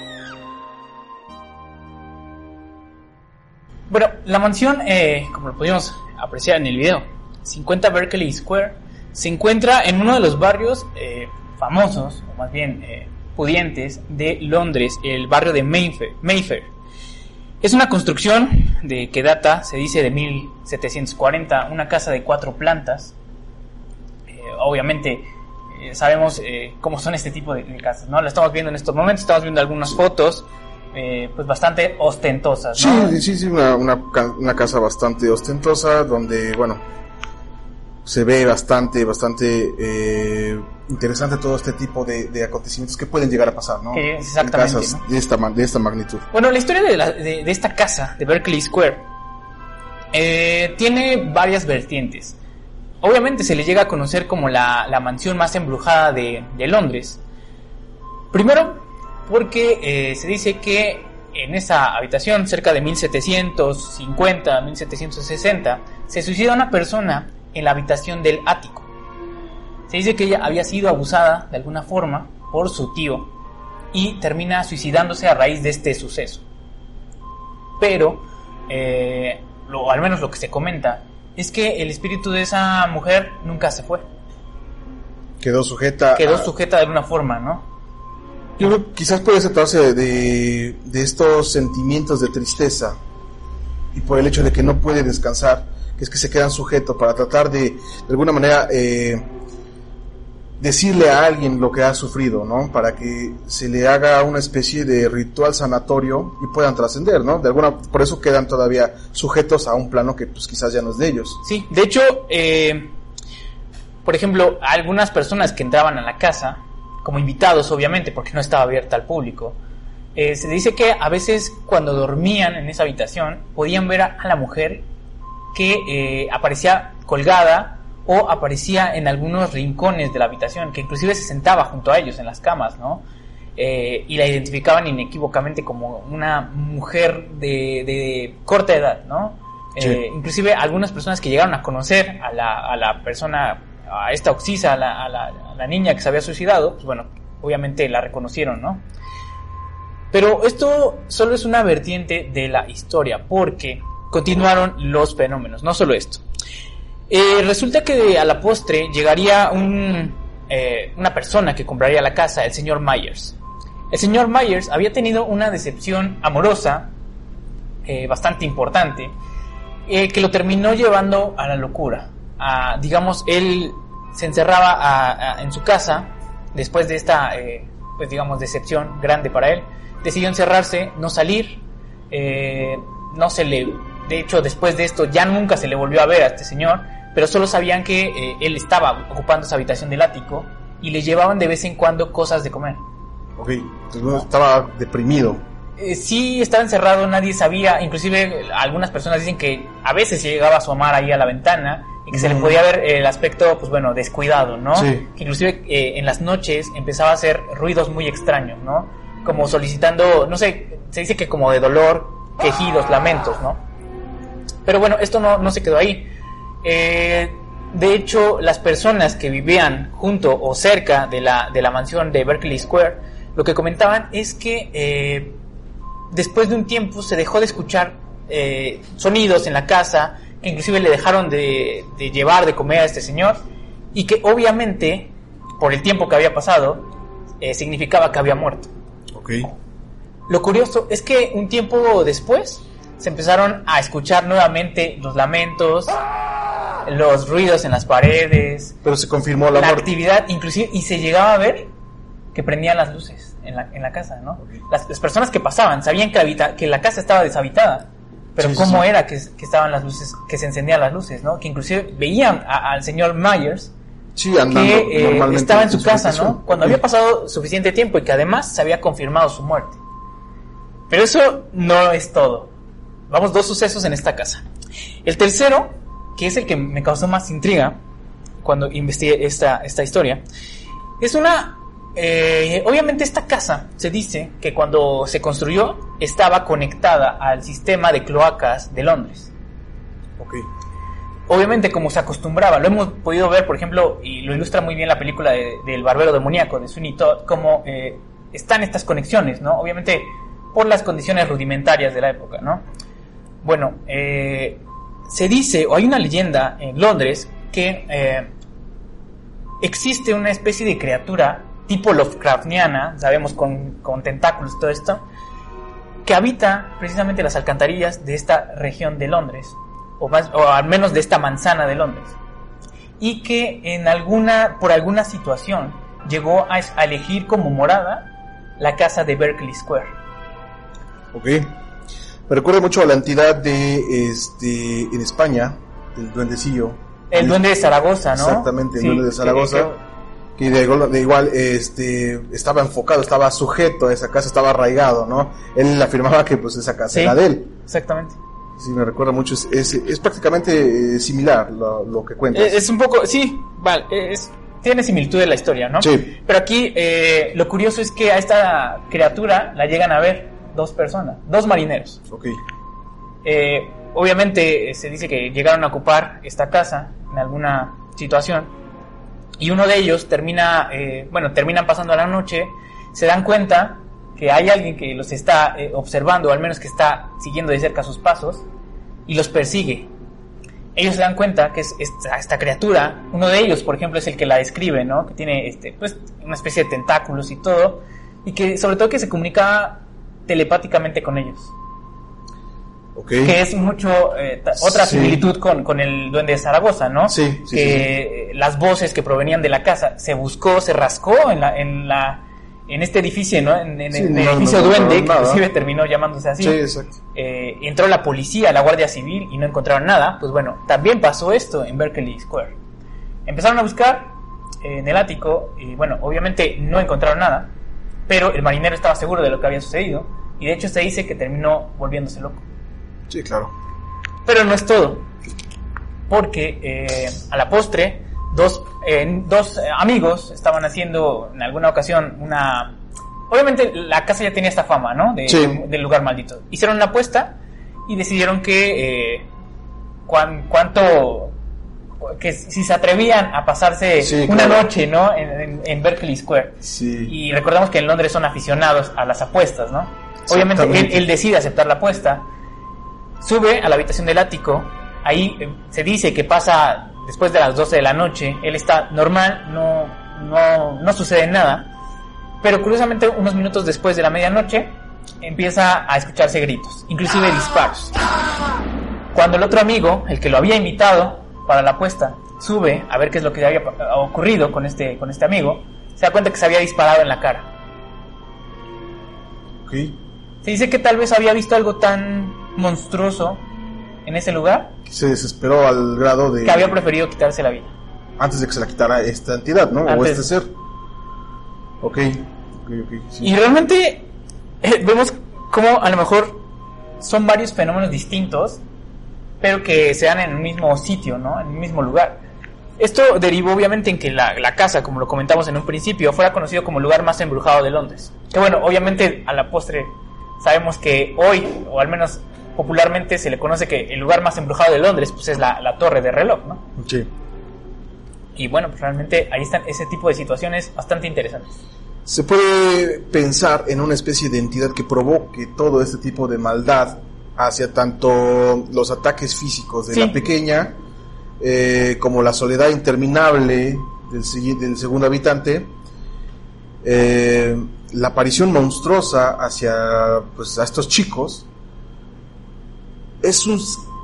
Bueno, la mansión, eh, como lo pudimos apreciar en el video, 50 Berkeley Square, se encuentra en uno de los barrios eh, famosos, o más bien eh, pudientes, de Londres, el barrio de Mayfair. Mayfair. Es una construcción de que data, se dice, de 1740, una casa de cuatro plantas. Eh, obviamente sabemos eh, cómo son este tipo de, casas, ¿no? Lo estamos viendo en estos momentos, estamos viendo algunas fotos, pues bastante ostentosas, ¿no? Sí, sí, sí, una, una casa bastante ostentosa donde, bueno, se ve bastante, bastante eh, interesante todo este tipo de, de acontecimientos que pueden llegar a pasar, ¿no? Eh, exactamente, En casas ¿no? de, esta, de esta magnitud. Bueno, la historia de, la- de- de esta casa, de Berkeley Square, eh, tiene varias vertientes. Obviamente se le llega a conocer como la, la mansión más embrujada de, de Londres. Primero, porque eh, se dice que en esa habitación, cerca de 1750, 1760, se suicida una persona en la habitación del ático. Se dice que ella había sido abusada de alguna forma por su tío y termina suicidándose a raíz de este suceso. Pero, eh, lo, al menos lo que se comenta, es que el espíritu de esa mujer nunca se fue. Quedó sujeta. Quedó a- sujeta de alguna forma, ¿no? Yo creo que quizás puede tratarse de, de estos sentimientos de tristeza y por el hecho de que no puede descansar, que es que se quedan sujetos para tratar de, de alguna manera, eh, decirle a alguien lo que ha sufrido, ¿no? Para que se le haga una especie de ritual sanatorio y puedan trascender, ¿no? De alguna, por eso quedan todavía sujetos a un plano que pues quizás ya no es de ellos. Sí, de hecho, eh, por ejemplo, algunas personas que entraban a la casa, como invitados obviamente, porque no estaba abierta al público, eh, se dice que a veces cuando dormían en esa habitación podían ver a, a la mujer que eh, aparecía colgada o aparecía en algunos rincones de la habitación, que inclusive se sentaba junto a ellos en las camas, ¿no? Eh, y la identificaban inequívocamente como una mujer de, de corta edad, ¿no? Sí. Eh, inclusive algunas personas que llegaron a conocer a la, a la persona, a esta Oxisa, a la, a, la, a la niña que se había suicidado, pues bueno, obviamente la reconocieron, ¿no? Pero esto solo es una vertiente de la historia, porque continuaron los fenómenos, no solo esto. Eh, resulta que a la postre llegaría un, eh, una persona que compraría la casa, el señor Myers. El señor Myers había tenido una decepción amorosa eh, bastante importante que lo terminó llevando a la locura. Digamos, él se encerraba en su casa después de esta, pues digamos, decepción grande para él. Decidió encerrarse, no salir, no se le, de hecho, después de esto ya nunca se le volvió a ver a este señor, pero solo sabían que eh, él estaba ocupando esa habitación del ático y le llevaban de vez en cuando cosas de comer. Ok, entonces no, estaba deprimido. Eh, sí estaba encerrado, nadie sabía, inclusive eh, algunas personas dicen que a veces llegaba a asomar ahí a la ventana y que se le podía ver el aspecto, pues bueno, descuidado, ¿no? Sí. Que inclusive eh, en las noches empezaba a hacer ruidos muy extraños, ¿no? Como solicitando, no sé, se dice que como de dolor, quejidos, lamentos, ¿no? Pero bueno, esto no, no se quedó ahí. Eh, de hecho, las personas que vivían junto o cerca de la, de la mansión de Berkeley Square, lo que comentaban es que eh, después de un tiempo se dejó de escuchar eh, sonidos en la casa, que inclusive le dejaron de, de llevar de comer a este señor, y que obviamente, por el tiempo que había pasado, eh, significaba que había muerto. Ok. Lo curioso es que un tiempo después se empezaron a escuchar nuevamente los lamentos, los ruidos en las paredes, Pero se confirmó la, la, muerte. actividad, inclusive, y se llegaba a ver que prendían las luces en la, en la casa, ¿no? Las, las personas que pasaban sabían que, habita, que la casa estaba deshabitada, pero Sí, cómo sí. era que, que estaban las luces, que se encendían las luces, ¿no? Que inclusive veían a- al señor Myers Sí, andando que eh, estaba en su casa, habitación. ¿no? Cuando había pasado suficiente tiempo y que además se había confirmado su muerte. Pero eso no es todo. Vamos, dos sucesos en esta casa. El tercero, que es el que me causó más intriga cuando investigué esta, esta historia, es una... eh, obviamente esta casa se dice que cuando se construyó estaba conectada al sistema de cloacas de Londres Ok. obviamente como se acostumbraba, lo hemos podido ver, por ejemplo, y lo ilustra muy bien la película de- del barbero demoníaco de Sweeney Todd, como eh, están estas conexiones, ¿no? Obviamente por las condiciones rudimentarias de la época, ¿no? Bueno, eh, se dice, o hay una leyenda en Londres, que eh, existe una especie de criatura tipo Lovecraftiana, sabemos con, con tentáculos y todo esto, que habita precisamente las alcantarillas de esta región de Londres, o, más, o al menos de esta manzana de Londres, y que en alguna, por alguna situación llegó a, a elegir como morada la casa de Berkeley Square. Ok. Me recuerda mucho a la entidad de este en España, el duendecillo. El duende de Zaragoza, ¿no? Exactamente, el Sí, duende de que- Zaragoza. Que de igual, de igual, este estaba enfocado, estaba sujeto a esa casa, estaba arraigado, ¿no? Él afirmaba que pues esa casa Sí. era de él. Exactamente. Sí, me recuerda mucho, es, es, es prácticamente eh, similar lo, lo que cuentas. Eh, Es un poco, sí, vale, es tiene similitud de la historia, ¿no? Sí. Pero aquí eh, lo curioso es que a esta criatura la llegan a ver dos personas, dos marineros. Ok. Eh, obviamente eh, se dice que llegaron a ocupar esta casa en alguna situación y uno de ellos termina, eh, bueno, terminan pasando la noche, se dan cuenta que hay alguien que los está eh, observando, o al menos que está siguiendo de cerca sus pasos y los persigue. Ellos se dan cuenta que es esta, esta criatura, uno de ellos, por ejemplo, es el que la describe, ¿no? Que tiene, este, pues, una especie de tentáculos y todo, y que, sobre todo, que se comunica telepáticamente con ellos Ok. que es mucho eh, otra Sí. similitud con, con el duende de Zaragoza, ¿no? Sí, sí, que las voces que provenían de la casa se buscó, se rascó en la en la en este edificio, ¿no? En, en Sí, el no, edificio no duende, que encontraron nada. inclusive terminó llamándose así. Sí, exacto. Eh, entró la policía, la Guardia Civil y no encontraron nada. Pues bueno, también pasó esto en Berkeley Square. Empezaron a buscar eh, en el ático y bueno, obviamente no encontraron nada, pero el marinero estaba seguro de lo que había sucedido y de hecho se dice que terminó volviéndose loco. Sí, claro. Pero no es todo. Porque eh, a la postre, dos, eh, dos eh, amigos estaban haciendo en alguna ocasión una... Obviamente la casa ya tenía esta fama, ¿no? De, Sí. del lugar maldito. Hicieron una apuesta y decidieron que... eh, cuán- cuánto... Que si se atrevían a pasarse Sí, una claro. noche, ¿no? En, en- en Berkeley Square. Sí. Y recordamos que en Londres son aficionados a las apuestas, ¿no? Obviamente él, él decide aceptar la apuesta, sube a la habitación del ático, ahí eh, se dice que pasa después de las 12 de la noche, él está normal, no, no, no sucede nada, pero curiosamente unos minutos después de la medianoche empieza a escucharse gritos, inclusive disparos. Cuando el otro amigo, el que lo había invitado para la apuesta, sube a ver qué es lo que había ocurrido con este, con este amigo, se da cuenta que se había disparado en la cara. Ok. Se dice que tal vez había visto algo tan monstruoso en ese lugar Se desesperó al grado de... que había preferido quitarse la vida. Antes de que se la quitara esta entidad, ¿no? O Antes. este ser. Ok. Ok, ok. sí. Y realmente eh, vemos cómo a lo mejor son varios fenómenos distintos, pero que se dan en un mismo sitio, ¿no? En el mismo lugar. Esto derivó obviamente en que la, la casa, como lo comentamos en un principio, fuera conocido como el lugar más embrujado de Londres. Que bueno, obviamente a la postre sabemos que hoy, o al menos popularmente, se le conoce que el lugar más embrujado de Londres pues es la, la torre de reloj, ¿no? Sí. Y bueno, pues realmente ahí están ese tipo de situaciones bastante interesantes. Se puede pensar en una especie de entidad que provoque todo este tipo de maldad hacia tanto los ataques físicos de Sí. la pequeña eh, como la soledad interminable del segundo habitante, eh, la aparición monstruosa hacia pues, a estos chicos. Es un,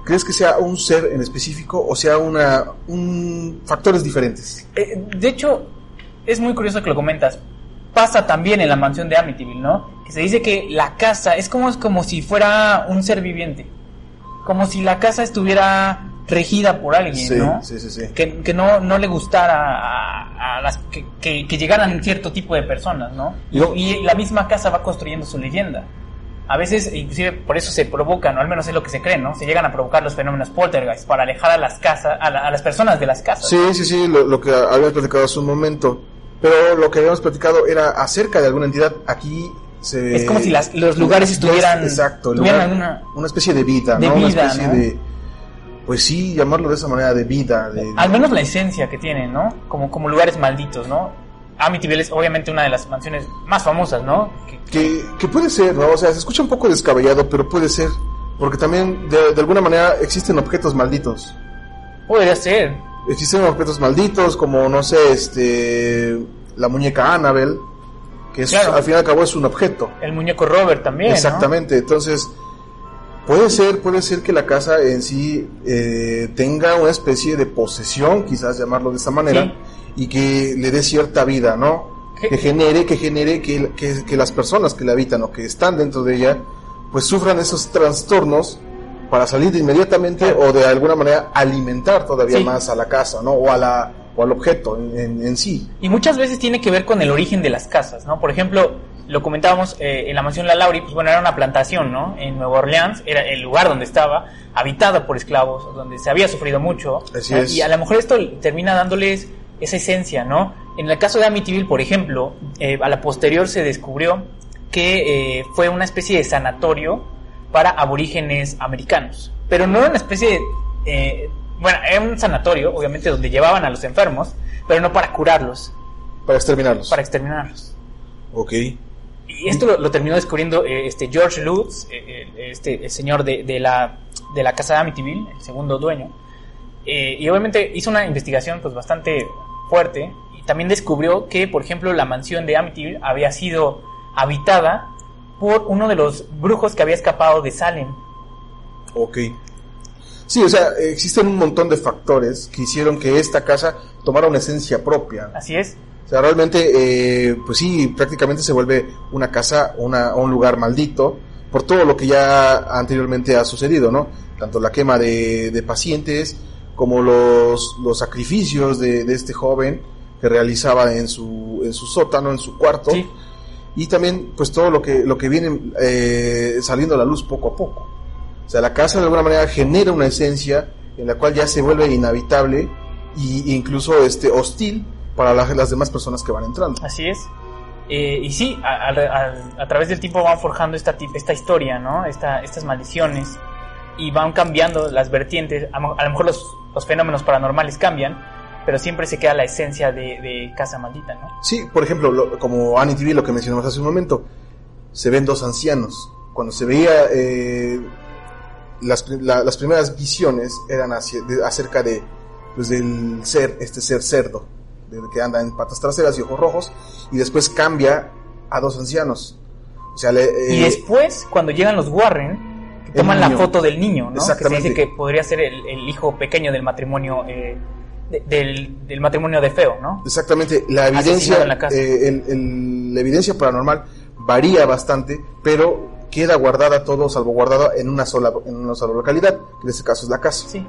¿Crees que sea un ser en específico o sea una, un, factores diferentes? Eh, de hecho, es muy curioso que lo comentas. Pasa también en la mansión de Amityville, ¿no? Que se dice que la casa es como, es como si fuera un ser viviente. Como si la casa estuviera regida por alguien, Sí, ¿no? sí, sí, sí. Que, que no, no le gustara a, a las que, que, que llegaran cierto tipo de personas, ¿no? Y la misma casa va construyendo su leyenda. A veces, inclusive, por eso se provocan, o al menos es lo que se cree, ¿no? Se llegan a provocar los fenómenos poltergeist para alejar a las casas, a, la- a las personas de las casas. Sí, sí, sí, lo, lo que habíamos platicado hace un momento. Pero lo que habíamos platicado era acerca de alguna entidad. Aquí se. Es como si las- los lugares estuvieran- Exacto, tuvieran lugar- una- una especie de vida, de ¿no? vida, una especie ¿no? de. Pues sí, llamarlo de esa manera, de vida. De, Al menos la esencia que tienen, ¿no? Como, como lugares malditos, ¿no? Amityville es obviamente una de las mansiones más famosas, ¿no? Que- Que, que puede ser, ¿no? O sea, se escucha un poco descabellado, pero puede ser. Porque también, de, de alguna manera, existen objetos malditos. podría ser. Existen objetos malditos, como, no sé, este. La muñeca Annabelle. Que es, Claro. al fin y al cabo es un objeto. El muñeco Robert también, ¿no? Exactamente, entonces puede ser, puede ser que la casa en sí eh, tenga una especie de posesión, quizás llamarlo de esta manera, Sí. y que le dé cierta vida, ¿no? ¿Qué? Que genere, que genere que, que, que las personas que la habitan o que están dentro de ella, pues sufran esos trastornos para salir de inmediatamente Claro. o de alguna manera alimentar todavía Sí. más a la casa, ¿no? O a la o al objeto en, en- en sí. Y muchas veces tiene que ver con el origen de las casas, ¿no? Por ejemplo, lo comentábamos eh, en la mansión La Lauri, pues bueno, era una plantación, ¿no? En Nueva Orleans, era el lugar donde estaba, habitado por esclavos, donde se había sufrido mucho. Así es. Y a lo mejor esto termina dándoles esa esencia, ¿no? En el caso de Amityville, por ejemplo, eh, a la posterior se descubrió que eh, fue una especie de sanatorio para aborígenes americanos. Pero no era una especie de... eh, bueno, era un sanatorio, obviamente, donde llevaban a los enfermos, pero no para curarlos, Para exterminarlos. para exterminarlos. Ok. Y esto lo, lo terminó descubriendo eh, este George Lutz, eh, este, el señor de, de la, de la casa de Amityville, el segundo dueño. Eh, y obviamente hizo una investigación pues bastante fuerte y también descubrió que, por ejemplo, la mansión de Amityville había sido habitada por uno de los brujos que había escapado de Salem. Ok. Sí, o sea, existen un montón de factores que hicieron que esta casa tomara una esencia propia. Así es. O sea, realmente, eh, pues sí, prácticamente se vuelve una casa, una, un lugar maldito por todo lo que ya anteriormente ha sucedido, ¿no? Tanto la quema de, de pacientes como los, los sacrificios de, de este joven que realizaba en su, en su sótano, en su cuarto. Sí. Y también, pues todo lo que, lo que viene eh, saliendo a la luz poco a poco. O sea, la casa de alguna manera genera una esencia en la cual ya se vuelve inhabitable e incluso este, hostil para la- las demás personas que van entrando. Así es. Eh, y sí, a, a- a- a través del tiempo van forjando esta, esta historia, ¿no? Esta, estas maldiciones. Y van cambiando las vertientes. A, lo mejor los fenómenos paranormales cambian, pero siempre se queda la esencia de, de Casa Maldita, ¿no? Sí, por ejemplo, lo- como Annie TV, lo que mencionamos hace un momento, se ven dos ancianos. Cuando se veía eh, las, la- las primeras visiones eran hacia- de- acerca de pues, del ser, este ser cerdo, de- que anda en patas traseras y ojos rojos, y después cambia a dos ancianos. O sea, le, y eh, después, cuando llegan los Warren, toman la foto del niño, ¿no? Que se dice que podría ser el, el hijo pequeño del matrimonio, eh, de- del, del matrimonio de Feo, ¿no? Exactamente, la evidencia, la eh, el- el- la evidencia paranormal varía bastante, pero queda guardada todo, salvaguardada en una sola, en una sola localidad, que en este caso es la casa. Sí.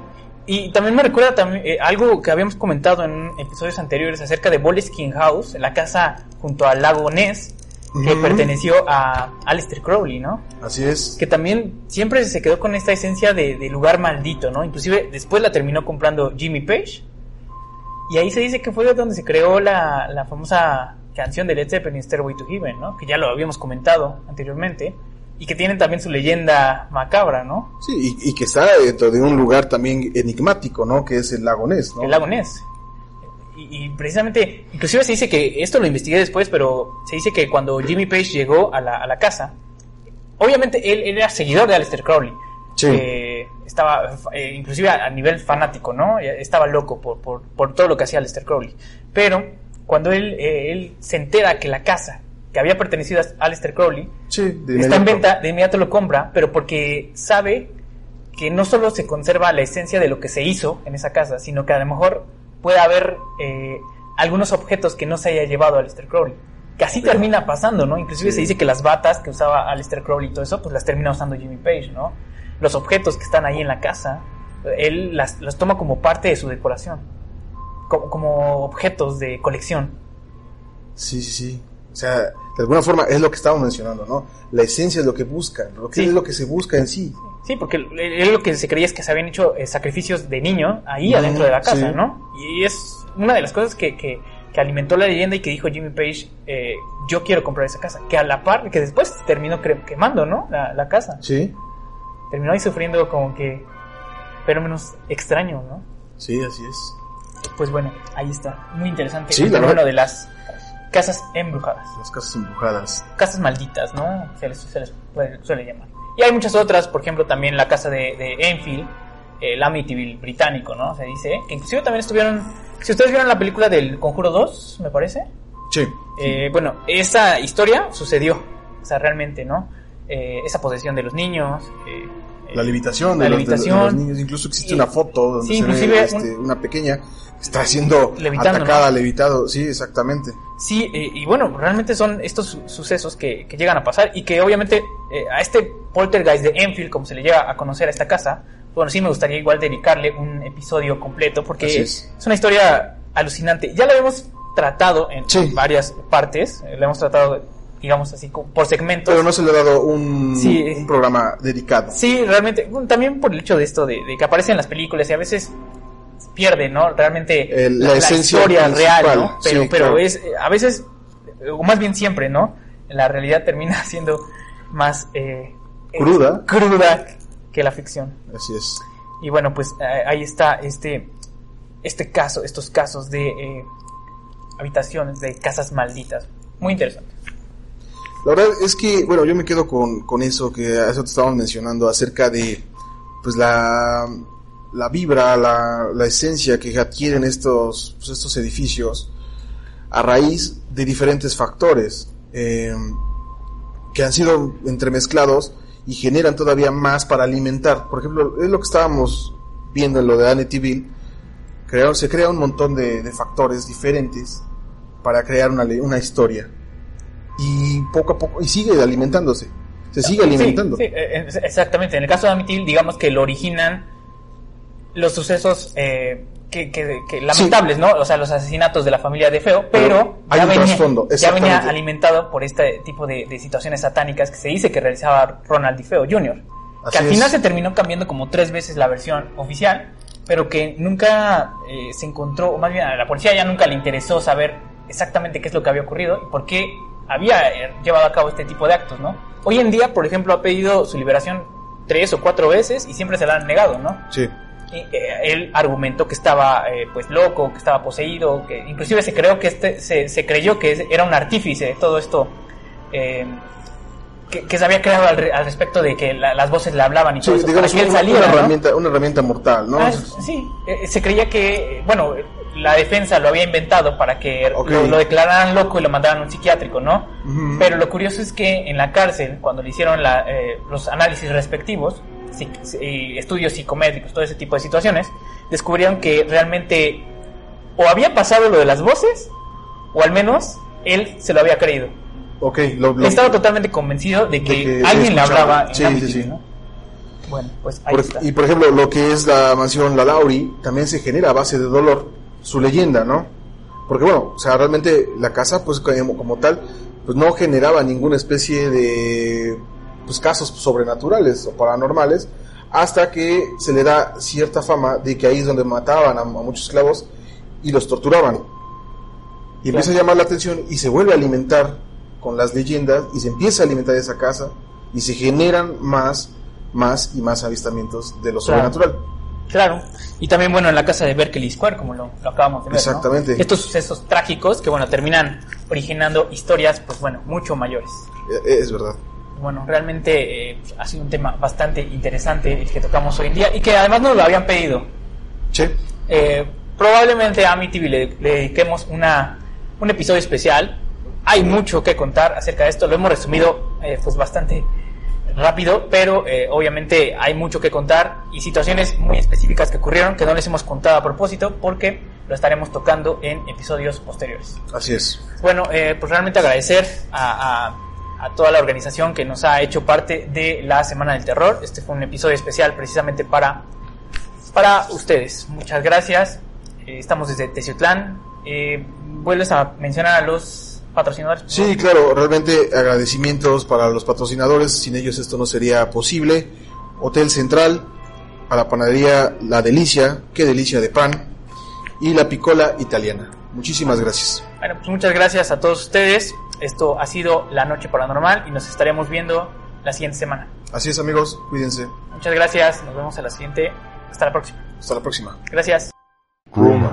Y también me recuerda también eh, algo que habíamos comentado en episodios anteriores acerca de Boleskine House, la casa junto al lago Ness, que perteneció a Aleister Crowley, ¿no? Así es. Que también siempre se quedó con esta esencia de, de lugar maldito, ¿no? Inclusive después la terminó comprando Jimmy Page. Y ahí se dice que fue donde se creó la, la famosa canción de Led Zeppelin, Stairway to Heaven, ¿no? Que ya lo habíamos comentado anteriormente. Y que tienen también su leyenda macabra, ¿no? Sí, y, y que está dentro de un lugar también enigmático, ¿no? Que es el lago Ness, ¿no? el lago Ness. Y, y precisamente, inclusive se dice que, esto lo investigué después, pero se dice que cuando Jimmy Page llegó a la, a la casa, obviamente él, él era seguidor de Aleister Crowley. Sí. Eh, estaba, eh, inclusive a, a nivel fanático, ¿no? Estaba loco por, por, por todo lo que hacía Aleister Crowley. Pero cuando él, eh, él se entera que la casa que había pertenecido a Aleister Crowley Sí, está en venta, de inmediato lo compra, pero porque sabe que no solo se conserva la esencia de lo que se hizo en esa casa, sino que a lo mejor puede haber eh, algunos objetos que no se haya llevado a Aleister Crowley. Que así termina pasando, ¿no? Inclusive Sí. se dice que las batas que usaba Aleister Crowley y todo eso, pues las termina usando Jimmy Page, ¿no? Los objetos que están ahí en la casa, él las, los toma como parte de su decoración, como, como objetos de colección. Sí, sí, sí. O sea, de alguna forma es lo que estábamos mencionando, ¿no? La esencia es lo que buscan, lo que Sí. es lo que se busca en sí. Sí, porque él- lo que se creía es que se habían hecho eh, sacrificios de niño ahí adentro de la casa, sí. ¿no? Y es una de las cosas que, que, que alimentó la leyenda y que dijo Jimmy Page, eh, yo quiero comprar esa casa. Que a la par, que después terminó quemando, ¿no? La, la casa. Sí, Terminó ahí sufriendo como que fenómenos extraños, ¿no? sí, así es. Pues bueno, ahí está. Muy interesante Sí, el la fenómeno de las casas embrujadas. Las casas embrujadas. casas malditas, ¿no? Se les, se les puede- suele llamar. Y hay muchas otras, por ejemplo, también la casa de, de Enfield, el Amityville británico, ¿no? Se dice, que inclusive también estuvieron, si ustedes vieron la película del Conjuro 2, me parece, Sí. eh, bueno, esa historia sucedió, o sea, realmente, ¿no? Eh, esa posesión de los niños, eh, La levitación de, La los, de levitación. los niños. Incluso existe Y- una foto donde sí, se ve este, una pequeña que está siendo Levitando, atacada, ¿no? levitado. Sí, exactamente. Sí, eh, y bueno, realmente son estos su- sucesos que, que llegan a pasar y que obviamente eh, a este poltergeist de Enfield, como se le llega a conocer a esta casa, bueno, sí me gustaría igual dedicarle un episodio completo porque es. es. una historia alucinante. Ya la hemos tratado en Sí. varias partes, la hemos tratado, digamos así, por segmentos. Pero no se le ha dado un, Sí. un programa dedicado. Sí, realmente, también por el hecho de esto, de, de que aparecen en las películas y a veces pierde, ¿no? Realmente El- la esencia historia real, ¿no? Pero, sí, pero claro. es, a veces, o más bien siempre, ¿no? La realidad termina siendo más eh, eh, Cruda. cruda que la ficción. Así es. Y bueno, pues eh, ahí está este, este caso, estos casos de eh, habitaciones, de casas malditas. Muy interesante. La verdad es que, bueno, yo me quedo con, con eso que a eso te estábamos mencionando acerca de, pues la, la vibra, la, la esencia que adquieren estos, pues, estos edificios a raíz de diferentes factores eh, que han sido entremezclados y generan todavía más para alimentar. Por ejemplo, es lo que estábamos viendo en lo de. Crearon, se crea un montón de, de factores diferentes para crear una, una historia. Y poco a poco, y sigue alimentándose. Se sigue alimentando. Sí, sí, eh, exactamente. En el caso de Amityville, digamos que lo originan los sucesos eh, que, que- que lamentables, ¿no? O sea, los asesinatos de la familia de Feo, pero, hay ya, un venía, trasfondo, ya venía alimentado por este tipo de, de situaciones satánicas que se dice que realizaba Ronald DeFeo Jr. Así que al final es. se terminó cambiando como tres veces la versión oficial, pero que nunca eh, se encontró, o más bien a la policía ya nunca le interesó saber exactamente qué es lo que había ocurrido y por qué había eh, llevado a cabo este tipo de actos, ¿no? Hoy en día, por ejemplo, ha pedido su liberación tres o cuatro veces y siempre se la han negado, ¿no? Sí. Y, eh, él argumentó que estaba eh, pues loco, que estaba poseído, que inclusive se creó que este, se, se creyó que era un artífice de todo esto eh, que, que se había creado al, re- al respecto de que la- las voces le hablaban y Sí, todo eso, digamos, para que él saliera, una ¿no? herramienta, una herramienta mortal, ¿no? Ah, sí, eh, se creía que, bueno, la defensa lo había inventado para que lo, lo declararan loco y lo mandaran a un psiquiátrico, ¿no? Pero lo curioso es que en la cárcel, cuando le hicieron la, eh, los análisis respectivos, y estudios psicométricos, todo ese tipo de situaciones, descubrieron que realmente o había pasado lo de las voces, o al menos él se lo había creído. Ok, lo, lo- Estaba totalmente convencido de que, De que alguien le hablaba. en Sí, Amityville, sí, sí. ¿no? Bueno, pues ahí por- está. y por ejemplo, lo que es la mansión La Lauri también se genera a base de dolor, su leyenda, ¿no? Porque bueno, o sea, realmente la casa, pues como, como tal, pues no generaba ninguna especie de pues casos sobrenaturales o paranormales, hasta que se le da cierta fama de que ahí es donde mataban a, a muchos esclavos y los torturaban. Y empieza a llamar la atención y se vuelve a alimentar con las leyendas y se empieza a alimentar esa casa y se generan más, más y más avistamientos de lo Claro. sobrenatural. Claro. Y también, bueno, en la casa de Berkeley Square, como lo, lo acabamos de ver. ¿no? Exactamente. Estos sucesos trágicos que, bueno, terminan originando historias, pues bueno, mucho mayores. Eh, Es verdad. Bueno, realmente eh, ha sido un tema bastante interesante el que tocamos hoy en día y que además nos lo habían pedido. Che, Eh, probablemente a Amityville le, le dediquemos una, un episodio especial. Hay mucho que contar acerca de esto. Lo hemos resumido eh, pues bastante rápido, pero eh, obviamente hay mucho que contar y situaciones muy específicas que ocurrieron que no les hemos contado a propósito porque lo estaremos tocando en episodios posteriores. así es. Bueno, eh, pues realmente agradecer a, a- a toda la organización que nos ha hecho parte de la Semana del Terror. Este fue un episodio especial precisamente para, para ustedes. Muchas gracias. Eh, estamos desde Teciutlán. Eh, ¿Vuelves a mencionar a los patrocinadores? Sí, claro, realmente agradecimientos para los patrocinadores, sin ellos esto no sería posible. Hotel Central, a la panadería La Delicia, qué delicia de pan, y la Picola Italiana. Muchísimas gracias. Bueno, pues muchas gracias a todos ustedes. Esto ha sido La Noche Paranormal y nos estaremos viendo la siguiente semana. Así es amigos, cuídense. Muchas gracias. Nos vemos a la siguiente. Hasta la próxima. Hasta la próxima. Gracias. Roma,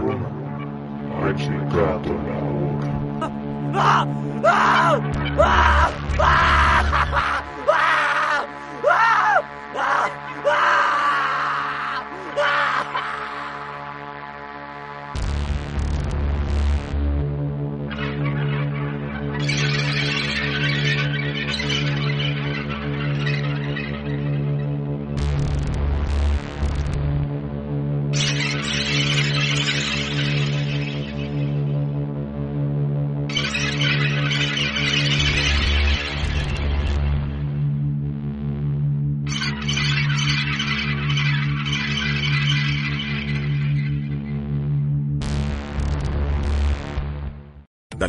ha llegado la hora.